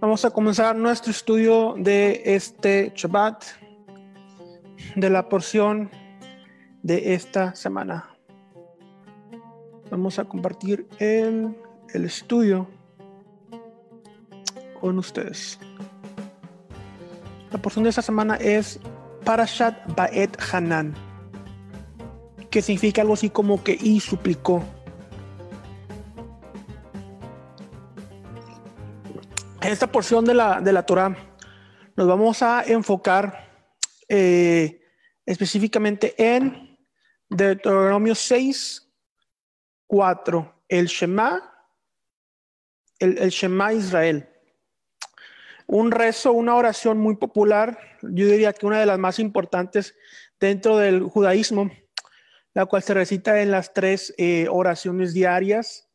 Vamos a comenzar nuestro estudio de este Shabbat, de la porción de esta semana. Vamos a compartir el, el estudio con ustedes. La porción de esta semana es Parashat Baet Hanan, que significa algo así como que y suplicó. Esta porción de la, de la Torah nos vamos a enfocar eh, específicamente en Deuteronomio 6, 4, el Shema, el, Shema Israel. Un rezo, una oración muy popular, yo diría que una de las más importantes dentro del judaísmo, la cual se recita en las tres eh, oraciones diarias,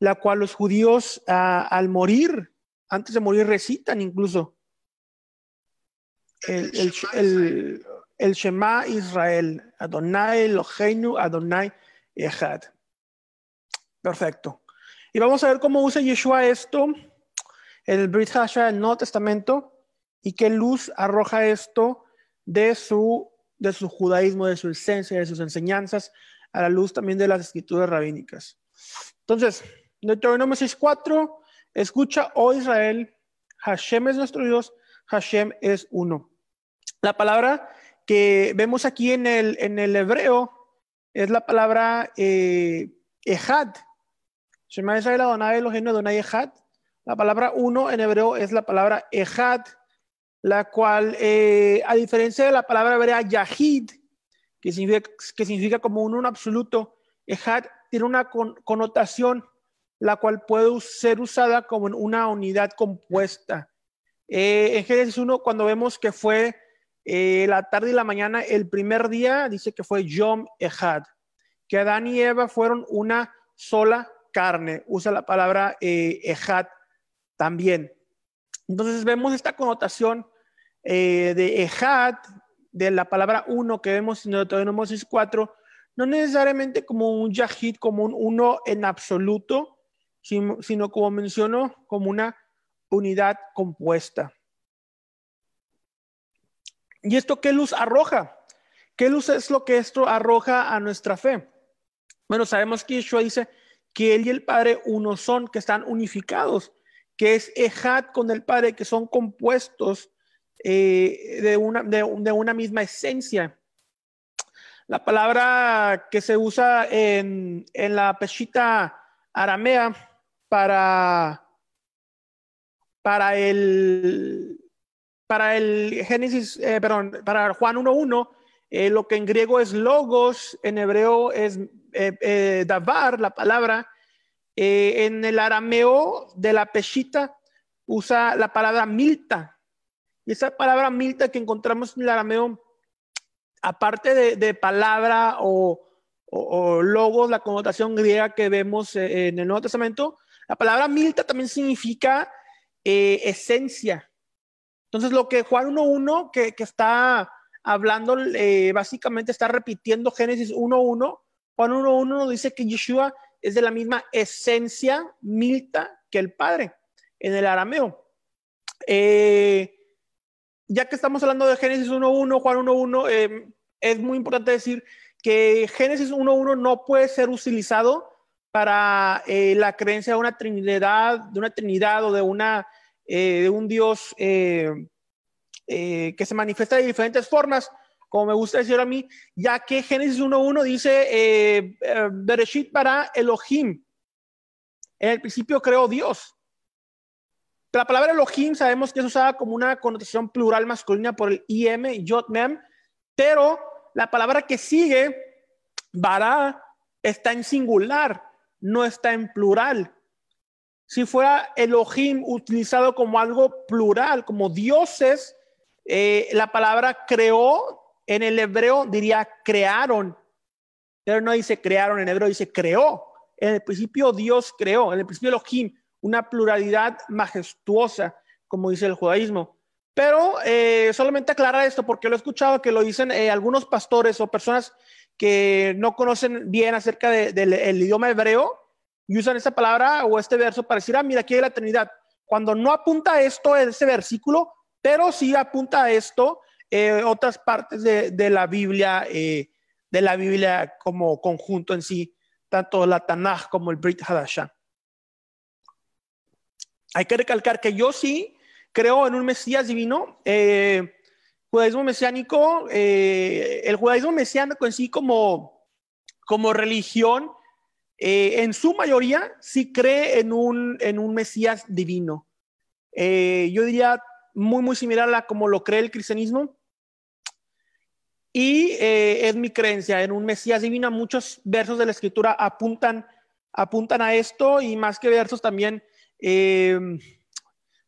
la cual los judíos ah, al morir antes de morir recitan incluso el, el, el, el Shema Israel, Adonai Eloheinu, Adonai Echad. Perfecto. Y vamos a ver cómo usa Yeshua esto en el Brit Hasha del Nuevo Testamento y qué luz arroja esto de su, de su judaísmo, de su esencia, de sus enseñanzas, a la luz también de las escrituras rabínicas. Entonces, Deuteronomio 6.4 Escucha, oh Israel, Hashem es nuestro Dios, Hashem es uno. La palabra que vemos aquí en el, en el hebreo es la palabra eh, Ejad. Shema Israel Adonai Elohim Adonai Ejad. La palabra uno en hebreo es la palabra Ejad, la cual, eh, a diferencia de la palabra hebrea Yahid, que significa, que significa como un uno absoluto, Ejad tiene una con, connotación la cual puede ser usada como una unidad compuesta. Eh, en Génesis 1, cuando vemos que fue eh, la tarde y la mañana, el primer día dice que fue Yom Ejad, que Adán y Eva fueron una sola carne. Usa la palabra eh, Ejad también. Entonces vemos esta connotación eh, de Ejad, de la palabra uno que vemos en Deuteronomio 4, no necesariamente como un Yahid, como un uno en absoluto, sino como menciono, como una unidad compuesta. ¿Y esto qué luz arroja? ¿Qué luz es lo que esto arroja a nuestra fe? Bueno, sabemos que Yeshua dice que Él y el Padre uno son, que están unificados, que es Ejad con el Padre, que son compuestos eh, de, una, de, de, una misma esencia. La palabra que se usa en, en la peshita aramea para, para el para el Génesis, eh, perdón, para Juan 1.1, eh, lo que en griego es logos, en hebreo es eh, eh davar, la palabra. En el arameo de la peshita usa la palabra milta. Y esa palabra milta que encontramos en el arameo, aparte de palabra o, o, logos, la connotación griega que vemos en el Nuevo Testamento, la palabra milta también significa eh, esencia. Entonces, lo que Juan 1.1, que, que, está hablando, eh, básicamente está repitiendo Génesis 1.1. Juan 1.1 nos dice que Yeshua es de la misma esencia milta que el Padre en el arameo. Eh, ya que estamos hablando de Génesis 1.1, Juan 1.1, eh, es muy importante decir que Génesis 1.1 no puede ser utilizado para eh, la creencia de una trinidad, de una trinidad o de, una, eh, de un Dios eh, que se manifiesta de diferentes formas, como me gusta decir a mí, ya que Génesis 1.1 dice, Bereshit para Elohim. En el principio creó Dios. La palabra Elohim sabemos que es usada como una connotación plural masculina por el IM, Yod Mem, pero la palabra que sigue, Bara, está en singular no está en plural. Si fuera Elohim utilizado como algo plural, como dioses, eh, la palabra creó en el hebreo diría crearon, pero no dice crearon, en hebreo dice creó. En el principio Dios creó, en el principio Elohim, una pluralidad majestuosa, como dice el judaísmo. Pero eh, solamente aclarar esto porque lo he escuchado que lo dicen eh, algunos pastores o personas que no conocen bien acerca del de, de, idioma hebreo y usan esta palabra o este verso para decir, ah, mira, aquí hay la Trinidad. cuando no apunta esto ese versículo, pero sí apunta a esto eh, otras partes de, la Biblia, eh, de la Biblia como conjunto en sí, tanto la Tanaj como el Brit Hadashah. Hay que recalcar que yo sí creo en un Mesías divino. Eh, judaísmo mesiánico, eh, el judaísmo mesiánico en sí como, como religión, eh, en su mayoría sí cree en un, en un Mesías divino. yo diría muy, muy similar a como lo cree el cristianismo. Y es mi creencia en un Mesías divino. Muchos versos de la escritura apuntan, apuntan a esto y más que versos también eh,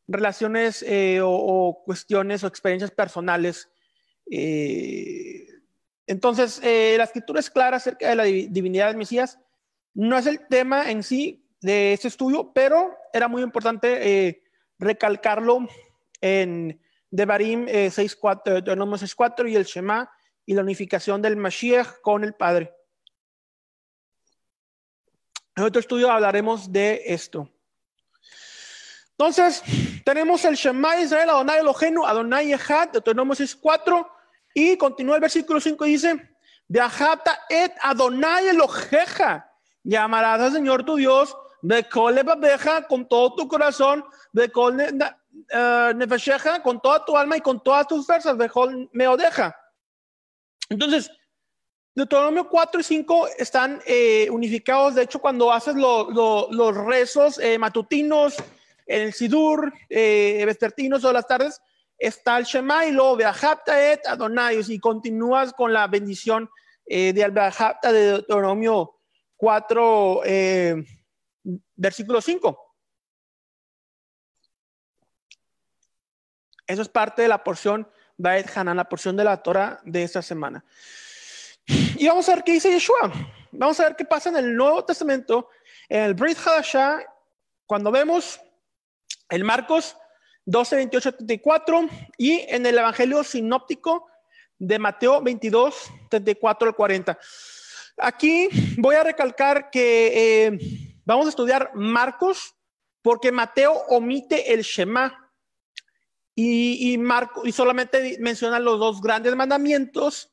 relaciones eh, o, cuestiones o experiencias personales. Eh, entonces, la escritura es clara acerca de la divinidad del Mesías. No es el tema en sí de este estudio, pero era muy importante recalcarlo en Devarim 6.4, 6.4 y el Shema y la unificación del Mashiach con el Padre. En otro estudio hablaremos de esto. Entonces, tenemos el Shema Israel, Adonai Elohenu, Adonai Echad, Deuteronomio 6.4, y continúa el versículo 5 y dice, Viajata et Adonai Eloheja, llamarás al Señor tu Dios, de babeja, con todo tu corazón, de col eh, nefesheja, con toda tu alma y con todas tus fuerzas, de col meodeja. Entonces, Deuteronomio 4 y 5 están eh, unificados. De hecho, cuando haces los rezos eh, matutinos, en el Sidur, eh, o las tardes, está el Shema y luego Beajapta et Adonai, y continúas con la bendición eh, de Beajapta de Deuteronomio 4, eh, versículo 5. Eso es parte de la porción Baet Hanan, la porción de la Torah de esta semana. Y vamos a ver qué dice Yeshua. Vamos a ver qué pasa en el Nuevo Testamento, en el Brit Hadashah, cuando vemos en Marcos 12, 28, 34 y en el Evangelio sinóptico de Mateo 22, 34 al 40. Aquí voy a recalcar que eh, vamos a estudiar Marcos porque Mateo omite el Shema y, y, y solamente menciona los dos grandes mandamientos,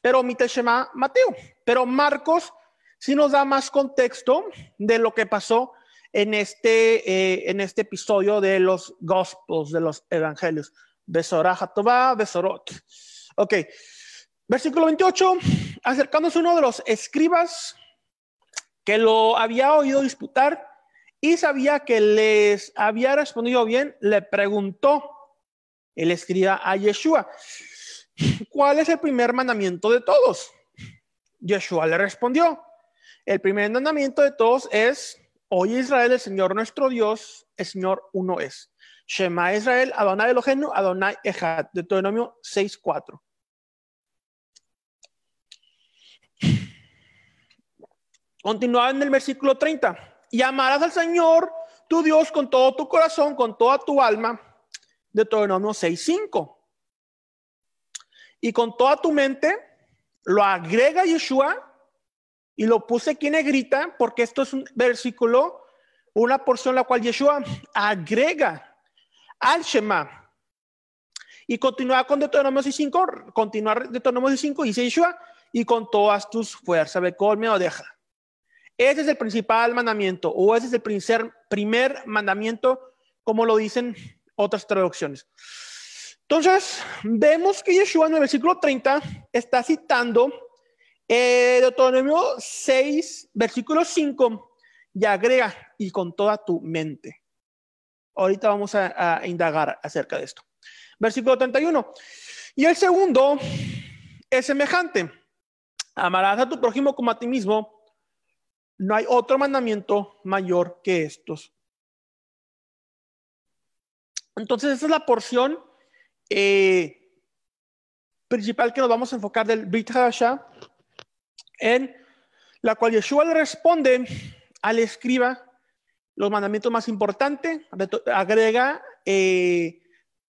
pero omite el Shema Mateo. Pero Marcos sí nos da más contexto de lo que pasó en este, eh, en este episodio de los Gospels, de los Evangelios. Besorah Tová, Besorot. Ok, versículo 28. Acercándose uno de los escribas que lo había oído disputar y sabía que les había respondido bien, le preguntó el escriba a Yeshua, ¿cuál es el primer mandamiento de todos? Yeshua le respondió, el primer mandamiento de todos es Oye Israel, el Señor nuestro Dios, el Señor uno es. Shema Israel, Adonai Elohenu, Adonai Echad. Deuteronomio 6.4. Continuaba en el versículo 30. Y amarás al Señor tu Dios con todo tu corazón, con toda tu alma. Deuteronomio 6.5. Y con toda tu mente, lo agrega Yeshua y lo puse aquí en negrita porque esto es un versículo, una porción la cual Yeshua agrega al Shema. Y continúa con Deuteronomio 5, continuar Deuteronomio 5, dice Yeshua, y con todas tus fuerzas, ve me o deja. Ese es el principal mandamiento, o ese es el primer, primer mandamiento, como lo dicen otras traducciones. Entonces, vemos que Yeshua en el versículo 30 está citando eh, Deuteronomio 6, versículo 5, y agrega, y con toda tu mente. Ahorita vamos a, indagar acerca de esto. Versículo 31. Y el segundo es semejante. Amarás a tu prójimo como a ti mismo. No hay otro mandamiento mayor que estos. Entonces, esa es la porción eh, principal que nos vamos a enfocar del Brit en la cual Yeshua le responde al escriba los mandamientos más importantes, agrega eh,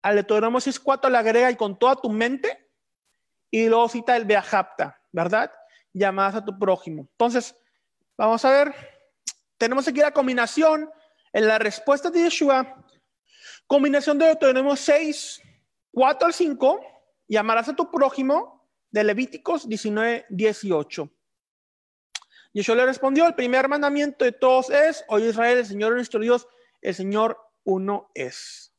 al Deuteronomio 6.4, le agrega y con toda tu mente, y luego cita el Beajapta, ¿verdad? Llamadas a tu prójimo. Entonces, vamos a ver, tenemos aquí la combinación en la respuesta de Yeshua Combinación de Deuteronomio 6, 4 al 5, y amarás a tu prójimo de Levíticos 19, 18. Yeshua le respondió, el primer mandamiento de todos es, oye Israel, el Señor nuestro Dios, el Señor uno es.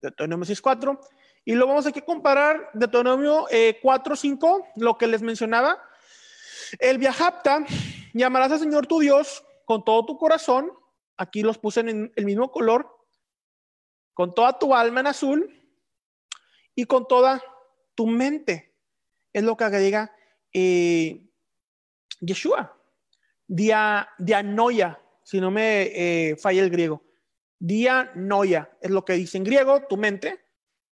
Deuteronomio 6, 4. Y lo vamos a comparar Deuteronomio eh, 4, 5, lo que les mencionaba. El viajapta, llamarás al Señor tu Dios con todo tu corazón. Aquí los puse en el mismo color. Con toda tu alma en azul y con toda tu mente. Es lo que agrega eh, Yeshua. Dia, dianoia, si no me eh, falla el griego. Dianoia es lo que dice en griego, tu mente.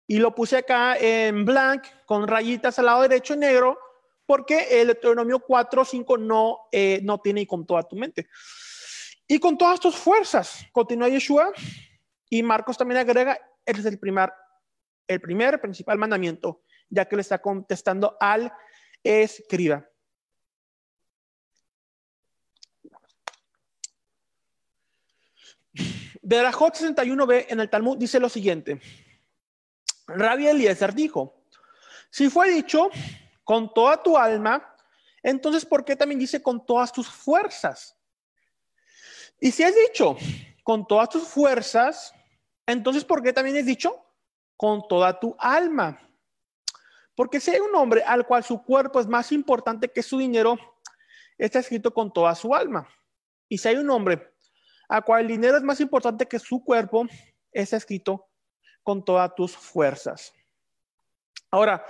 Y lo puse acá en blank con rayitas al lado derecho en negro porque el Deuteronomio 4, 5 no, eh, no tiene y con toda tu mente. Y con todas tus fuerzas, continúa Yeshua. Y Marcos también agrega, ese es el primer, el primer principal mandamiento, ya que le está contestando al escriba. Berajot 61b en el Talmud dice lo siguiente. Rabbi Eliezer dijo, si fue dicho con toda tu alma, entonces ¿por qué también dice con todas tus fuerzas? Y si es dicho con todas tus fuerzas, entonces ¿por qué también es dicho con toda tu alma? Porque si hay un hombre al cual su cuerpo es más importante que su dinero, está escrito con toda su alma. Y si hay un hombre al cual el dinero es más importante que su cuerpo, está escrito con todas tus fuerzas. Ahora,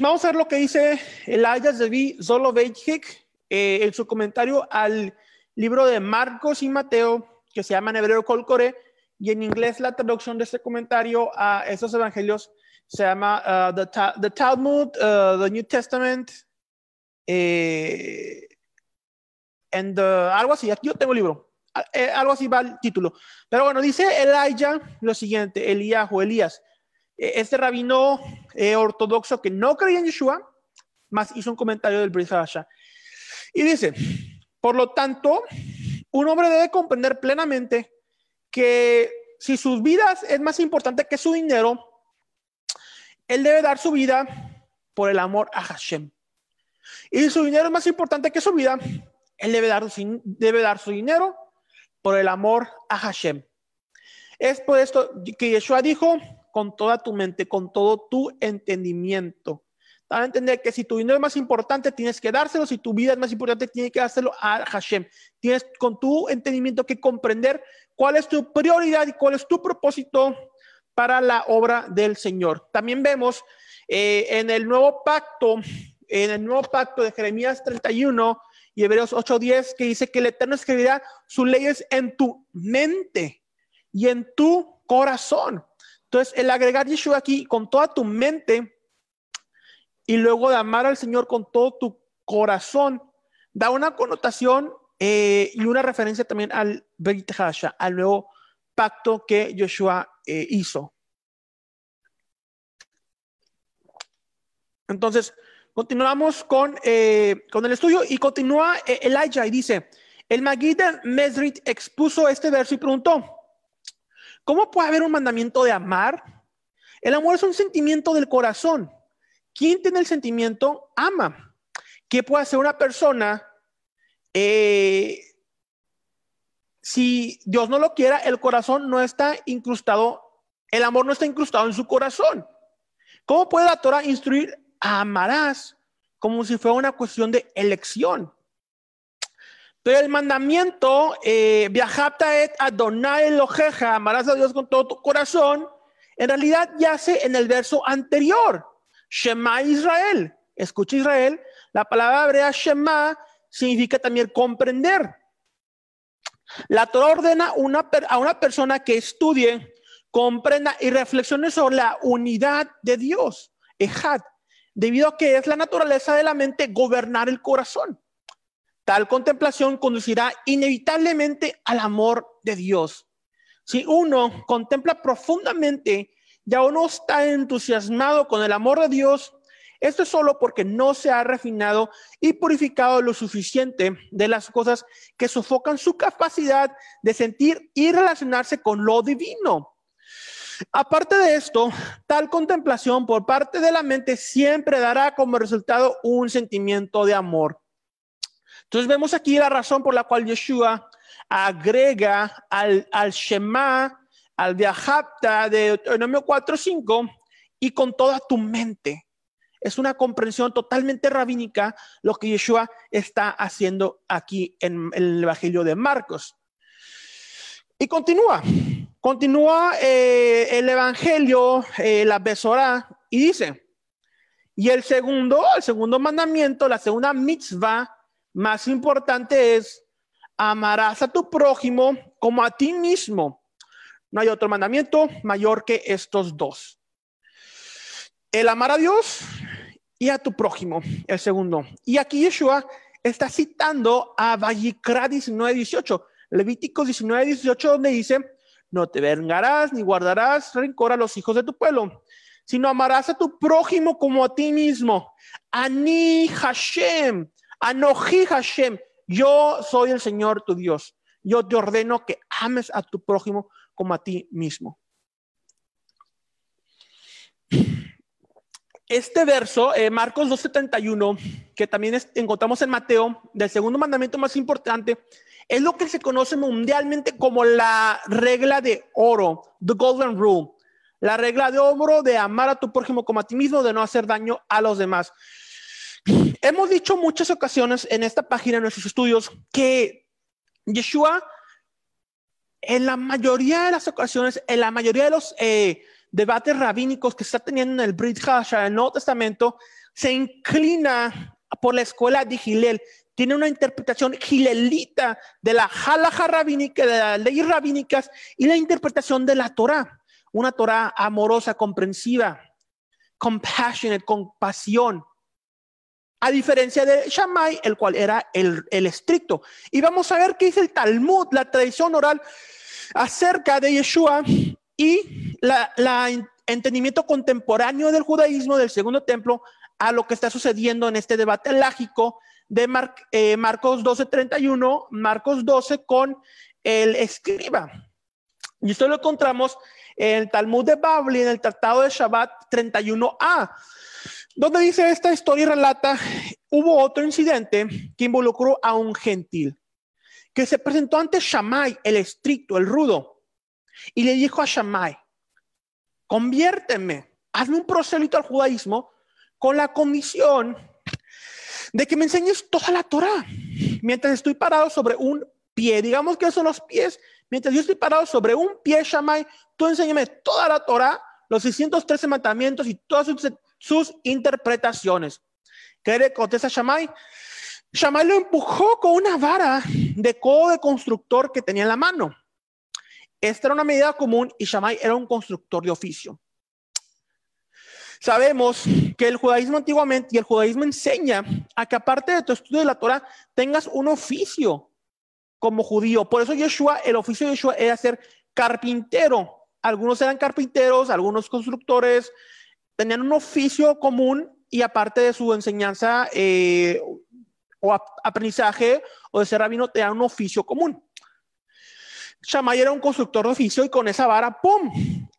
vamos a ver lo que dice Elias de Zoloveitchik eh, en su comentario al libro de Marcos y Mateo, que se llama en hebreo Colcore, y en inglés la traducción de este comentario a esos evangelios se llama uh, the, Talmud, uh, the New Testament, eh, and algo así. Aquí yo tengo el libro. Eh, algo así va el título. Pero bueno, dice Elijah lo siguiente, Elías o Elías, eh, este rabino eh, ortodoxo que no creía en Yeshua, más hizo un comentario del Brit Y dice, por lo tanto, un hombre debe comprender plenamente que si sus vidas es más importante que su dinero, él debe dar su vida por el amor a Hashem. Y si su dinero es más importante que su vida, él debe dar, debe dar su dinero por el amor a Hashem. Es por esto que Yeshua dijo, con toda tu mente, con todo tu entendimiento. Para entender que si tu dinero es más importante, tienes que dárselo. Si tu vida es más importante, tienes que dárselo a Hashem. Tienes con tu entendimiento que comprender cuál es tu prioridad y cuál es tu propósito para la obra del Señor. También vemos eh, en el nuevo pacto, en el nuevo pacto de Jeremías 31, y Hebreos 8:10 que dice que el Eterno escribirá sus leyes en tu mente y en tu corazón. Entonces, el agregar Yeshua aquí con toda tu mente y luego de amar al Señor con todo tu corazón, da una connotación eh, y una referencia también al Beit Hasha, al nuevo pacto que Yeshua eh, hizo. Entonces, Continuamos con, eh, con el estudio y continúa eh, Elijah y dice, el Magida Mesrit expuso este verso y preguntó, ¿cómo puede haber un mandamiento de amar? El amor es un sentimiento del corazón. ¿Quién tiene el sentimiento? Ama. ¿Qué puede hacer una persona eh, si Dios no lo quiera? El corazón no está incrustado, el amor no está incrustado en su corazón. ¿Cómo puede la Torah instruir amarás como si fuera una cuestión de elección. Pero el mandamiento, eh, viajapta et Adonai Eloheja, amarás a Dios con todo tu corazón, en realidad yace en el verso anterior. Shema Israel. Escucha Israel. La palabra hebrea Shema significa también comprender. La Torah ordena una, a una persona que estudie, comprenda y reflexione sobre la unidad de Dios. Debido a que es la naturaleza de la mente gobernar el corazón. Tal contemplación conducirá inevitablemente al amor de Dios. Si uno contempla profundamente, ya uno está entusiasmado con el amor de Dios, Esto es solo porque no se ha refinado y purificado lo suficiente de las cosas que sofocan su capacidad de sentir y relacionarse con lo divino. Aparte de esto, tal contemplación por parte de la mente siempre dará como resultado un sentimiento de amor. Entonces vemos aquí la razón por la cual Yeshua agrega al, al Shema, al de Deuteronomio 4.5 y con toda tu mente. Es una comprensión totalmente rabínica lo que Yeshua está haciendo aquí en, el Evangelio de Marcos. Y continúa, continúa eh, el Evangelio, eh, la Besorá, y dice, y el segundo, el segundo mandamiento, la segunda mitzvah más importante es, amarás a tu prójimo como a ti mismo. No hay otro mandamiento mayor que estos dos. El amar a Dios y a tu prójimo, el segundo. Y aquí Yeshua está citando a Vallicra 19, 18, Levítico 19, 18, donde dice, no te vengarás ni guardarás rencor a los hijos de tu pueblo, sino amarás a tu prójimo como a ti mismo. Ani Hashem, Anoji Hashem, yo soy el Señor tu Dios. Yo te ordeno que ames a tu prójimo como a ti mismo. Este verso, eh, Marcos 2.71, que también encontramos en Mateo, del segundo mandamiento más importante, es lo que se conoce mundialmente como la regla de oro, the golden rule. La regla de oro de amar a tu prójimo como a ti mismo, de no hacer daño a los demás. Hemos dicho muchas ocasiones en esta página, en nuestros estudios, que Yeshua, en la mayoría de las ocasiones, en la mayoría de los eh, debates rabínicos que está teniendo en el Brit Hasha, en el Nuevo Testamento, se inclina por la escuela de Gilel. Tiene una interpretación gilelita de la halaja rabínica, de las leyes rabínicas y la interpretación de la Torah. Una Torah amorosa, comprensiva, compassionate, compasión a diferencia de Shammai, el cual era el, estricto. Y vamos a ver qué dice el Talmud, la tradición oral acerca de Yeshua y la, entendimiento contemporáneo del judaísmo del segundo templo a lo que está sucediendo en este debate lágico de eh, Marcos 12:31, Marcos 12 con el escriba. Y esto lo encontramos en el Talmud de Babli, en el Tratado de Shabbat 31a donde dice esta historia y relata, hubo otro incidente que involucró a un gentil, que se presentó ante Shammai, el estricto, el rudo, y le dijo a Shammai, conviérteme, hazme un prosélito al judaísmo con la condición de que me enseñes toda la Torah, mientras estoy parado sobre un pie, digamos que son los pies, mientras yo estoy parado sobre un pie, Shammai, tú enséñame toda la Torah, los 613 mandamientos y todas sus interpretaciones. ¿Qué le contesta Shammai? Shammai lo empujó con una vara de codo de constructor que tenía en la mano. Esta era una medida común y Shammai era un constructor de oficio. Sabemos que el judaísmo antiguamente y el judaísmo enseña a que aparte de tu estudio de la Torah tengas un oficio como judío. Por eso Yeshua, el oficio de Yeshua era ser carpintero. Algunos eran carpinteros, algunos constructores, tenían un oficio común y aparte de su enseñanza eh, o aprendizaje o de ser rabino, tenían un oficio común. Shammai era un constructor de oficio y con esa vara, ¡pum!,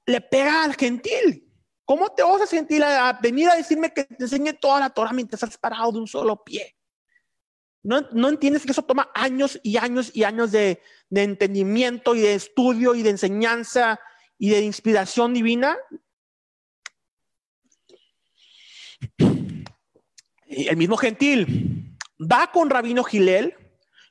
le pega al gentil. ¿Cómo te vas a sentir a venir a decirme que te enseñe toda la Torah mientras estás parado de un solo pie? ¿No, no entiendes que eso toma años y años y años de, de entendimiento y de estudio y de enseñanza y de inspiración divina? El mismo gentil va con Rabino Gilel.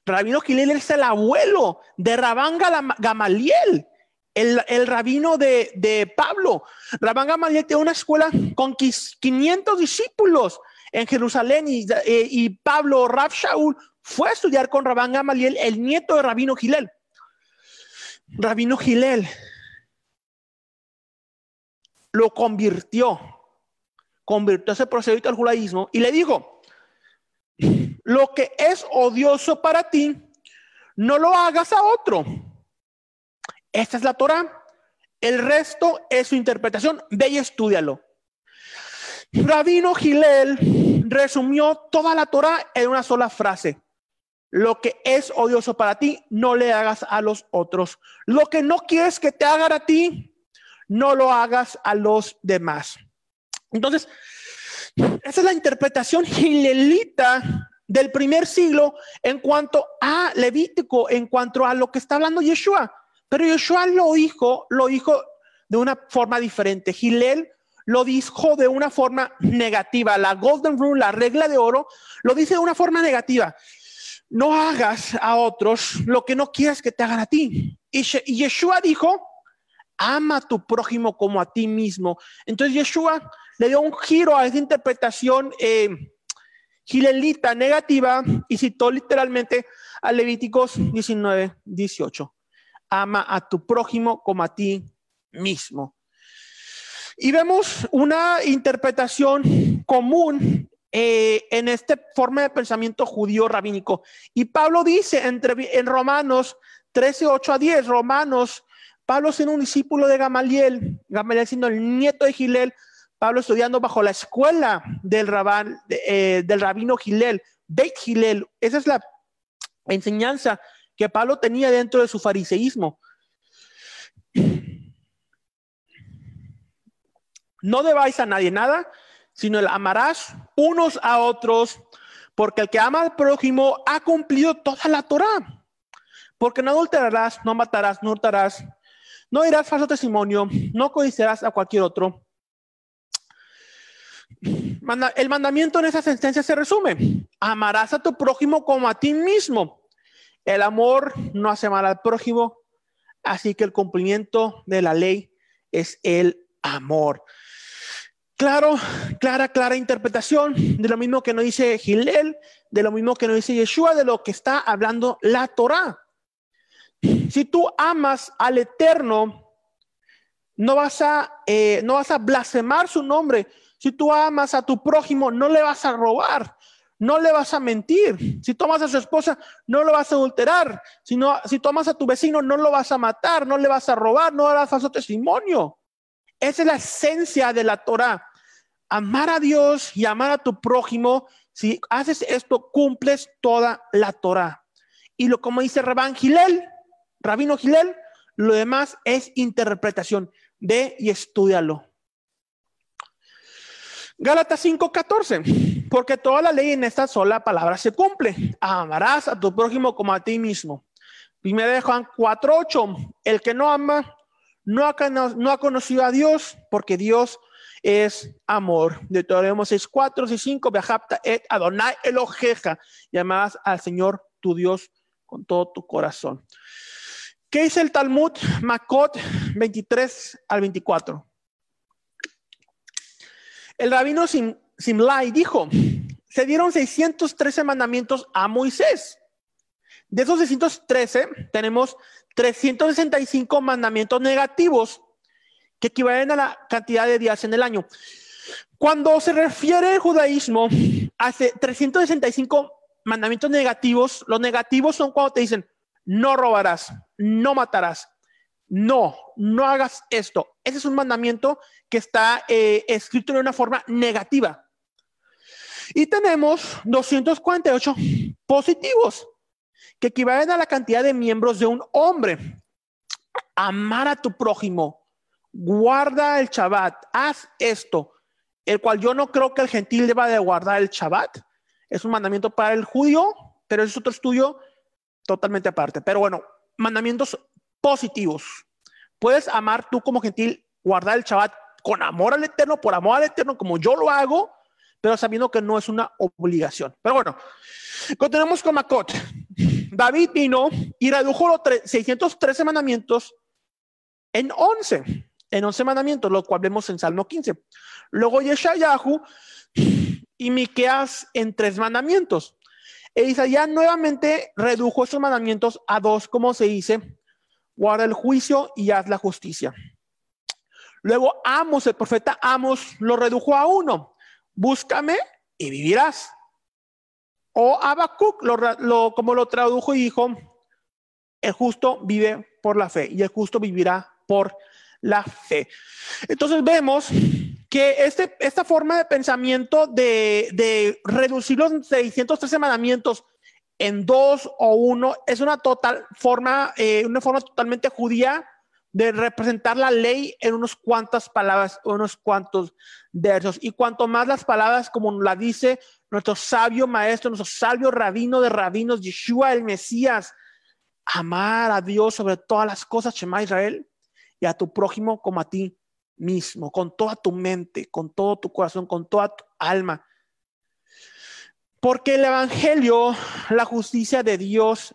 Rabino Gilel es el abuelo de Rabán Gamaliel, el, rabino de, Pablo. Rabán Gamaliel tiene una escuela con 500 discípulos en Jerusalén y, eh, y Pablo Rab Shaul fue a estudiar con Rabán Gamaliel, el nieto de Rabino Gilel. Rabino Gilel lo convirtió convirtió ese procedimiento al judaísmo y le dijo, lo que es odioso para ti, no lo hagas a otro. Esta es la Torah. El resto es su interpretación. Ve y estudialo. Rabino Gilel resumió toda la Torah en una sola frase. Lo que es odioso para ti, no le hagas a los otros. Lo que no quieres que te hagan a ti, no lo hagas a los demás. Entonces, esa es la interpretación gilelita del primer siglo en cuanto a Levítico, en cuanto a lo que está hablando Yeshua. Pero Yeshua lo dijo, lo dijo de una forma diferente. Gilel lo dijo de una forma negativa. La Golden Rule, la regla de oro, lo dice de una forma negativa. No hagas a otros lo que no quieras que te hagan a ti. Y Yeshua dijo, ama a tu prójimo como a ti mismo. Entonces Yeshua le dio un giro a esa interpretación eh, gilelita negativa y citó literalmente a Levíticos 19, 18. Ama a tu prójimo como a ti mismo. Y vemos una interpretación común eh, en esta forma de pensamiento judío rabínico. Y Pablo dice entre, en Romanos 13, 8 a 10, Romanos, Pablo siendo un discípulo de Gamaliel, Gamaliel siendo el nieto de Gilel, Pablo estudiando bajo la escuela del, eh, del rabino Gilel, Beit Gilel. Esa es la enseñanza que Pablo tenía dentro de su fariseísmo. No debáis a nadie nada, sino el amarás unos a otros, porque el que ama al prójimo ha cumplido toda la Torah. Porque no adulterarás, no matarás, no hurtarás, no dirás falso testimonio, no codiciarás a cualquier otro. El mandamiento en esa sentencia se resume: amarás a tu prójimo como a ti mismo. El amor no hace mal al prójimo, así que el cumplimiento de la ley es el amor. Claro, clara, clara interpretación de lo mismo que nos dice Gilel, de lo mismo que nos dice Yeshua, de lo que está hablando la Torah. Si tú amas al Eterno, no vas a, eh, no vas a blasfemar su nombre. Si tú amas a tu prójimo, no le vas a robar, no le vas a mentir. Si tomas a su esposa, no lo vas a adulterar. Si, no, si tomas a tu vecino, no lo vas a matar, no le vas a robar, no harás falso testimonio. Esa es la esencia de la Torah. Amar a Dios y amar a tu prójimo. Si haces esto, cumples toda la Torah. Y lo como dice Rabán Gilel, Rabino Gilel, lo demás es interpretación. Ve y estudialo. Gálatas 5:14, porque toda la ley en esta sola palabra se cumple. Amarás a tu prójimo como a ti mismo. Primero de Juan 4:8, el que no ama no ha, no ha conocido a Dios porque Dios es amor. Deuteronomio 6, 4 y 5, Beajapta et Adonai Elojeja, llamarás al Señor tu Dios con todo tu corazón. ¿Qué dice el Talmud Makot 23 al 24? El rabino Sim, Simlai dijo, se dieron 613 mandamientos a Moisés. De esos 613 tenemos 365 mandamientos negativos que equivalen a la cantidad de días en el año. Cuando se refiere al judaísmo a 365 mandamientos negativos, los negativos son cuando te dicen, no robarás, no matarás, no, no hagas esto. Ese es un mandamiento que está eh, escrito de una forma negativa. Y tenemos 248 positivos que equivalen a la cantidad de miembros de un hombre. Amar a tu prójimo, guarda el Shabbat, haz esto, el cual yo no creo que el gentil deba de guardar el Shabbat. Es un mandamiento para el judío, pero es otro estudio totalmente aparte. Pero bueno, mandamientos positivos. Puedes amar tú como gentil, guardar el Shabbat con amor al Eterno, por amor al Eterno, como yo lo hago, pero sabiendo que no es una obligación. Pero bueno, continuamos con Makot. David vino y redujo los 613 mandamientos en 11, en 11 mandamientos, lo cual vemos en Salmo 15. Luego Yeshayahu y Miqueas en tres mandamientos. E Isaías nuevamente redujo esos mandamientos a dos, como se dice, guarda el juicio y haz la justicia. Luego Amos, el profeta Amos, lo redujo a uno, búscame y vivirás. O Habacuc, lo, como lo tradujo y dijo, el justo vive por la fe y el justo vivirá por la fe. Entonces vemos que este, esta forma de pensamiento de, de reducir los 613 mandamientos en dos o uno es una total forma, eh, una forma totalmente judía de representar la ley en unos cuantas palabras, unos cuantos versos. Y cuanto más las palabras, como la dice nuestro sabio maestro, nuestro sabio rabino de rabinos, Yeshua el Mesías, amar a Dios sobre todas las cosas, Shema Israel, y a tu prójimo como a ti mismo, con toda tu mente, con todo tu corazón, con toda tu alma. Porque el Evangelio, la justicia de Dios,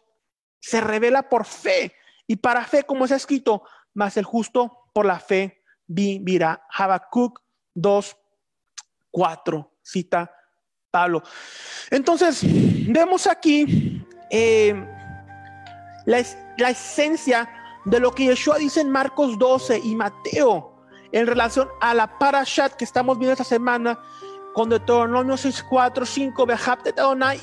se revela por fe. Y para fe, como es escrito, más el justo por la fe vivirá. Habacuc 2, 4, cita Pablo. Entonces, vemos aquí eh, la, la esencia de lo que Yeshua dice en Marcos 12 y Mateo en relación a la parashat que estamos viendo esta semana con Deuteronomio 6, 4, 5,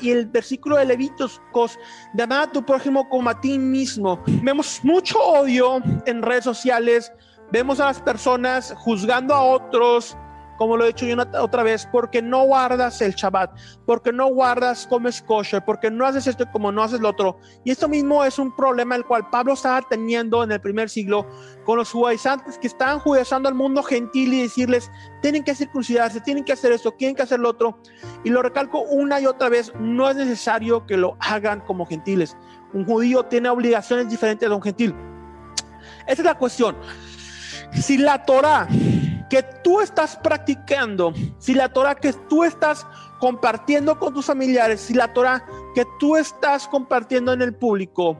y el versículo de Levíticos, de amar a tu prójimo como a ti mismo. Vemos mucho odio en redes sociales, vemos a las personas juzgando a otros, como lo he dicho yo otra vez, porque no guardas el Shabbat, porque no guardas como kosher, porque no haces esto como no haces lo otro. Y esto mismo es un problema el cual Pablo estaba teniendo en el primer siglo con los judaizantes que estaban judaizando al mundo gentil y decirles, tienen que circuncidarse, tienen que hacer esto, tienen que hacer lo otro. Y lo recalco una y otra vez, no es necesario que lo hagan como gentiles. Un judío tiene obligaciones diferentes de un gentil. Esa es la cuestión. Si la Torah que tú estás practicando, si la Torah que tú estás compartiendo con tus familiares, si la Torah que tú estás compartiendo en el público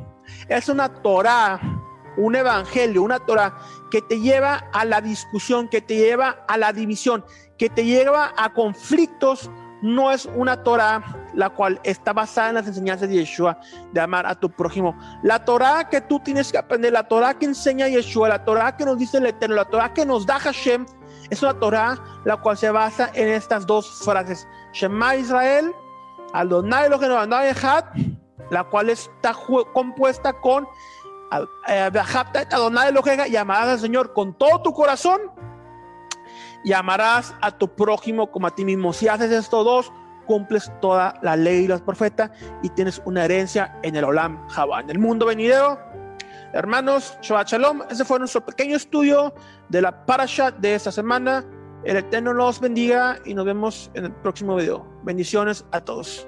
es una Torah, un evangelio, una Torah que te lleva a la discusión, que te lleva a la división, que te lleva a conflictos, no es una Torah la cual está basada en las enseñanzas de Yeshua de amar a tu prójimo. La Torah que tú tienes que aprender, la Torah que enseña Yeshua, la Torah que nos dice el Eterno, la Torah que nos da Hashem, es una Torah la cual se basa en estas dos frases. Shema Israel, Adonai Elohim Adonai Echad, la cual está compuesta con eh, Adonai Elohim y amarás al Señor con todo tu corazón y amarás a tu prójimo como a ti mismo. Si haces estos dos, cumples toda la ley y los profetas y tienes una herencia en el Olam Jabá. En el mundo venidero Hermanos, Shabbat Shalom, ese fue nuestro pequeño estudio de la parasha de esta semana. El Eterno los bendiga y nos vemos en el próximo video. Bendiciones a todos.